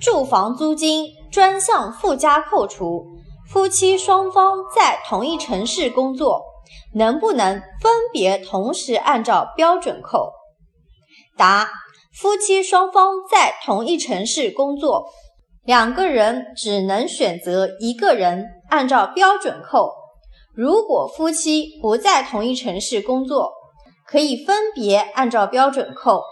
住房租金专项附加扣除夫妻双方在同一城市工作能不能分别同时按照标准扣？答夫妻双方在同一城市工作两个人只能选择一个人按照标准扣。如果夫妻不在同一城市工作可以分别按照标准扣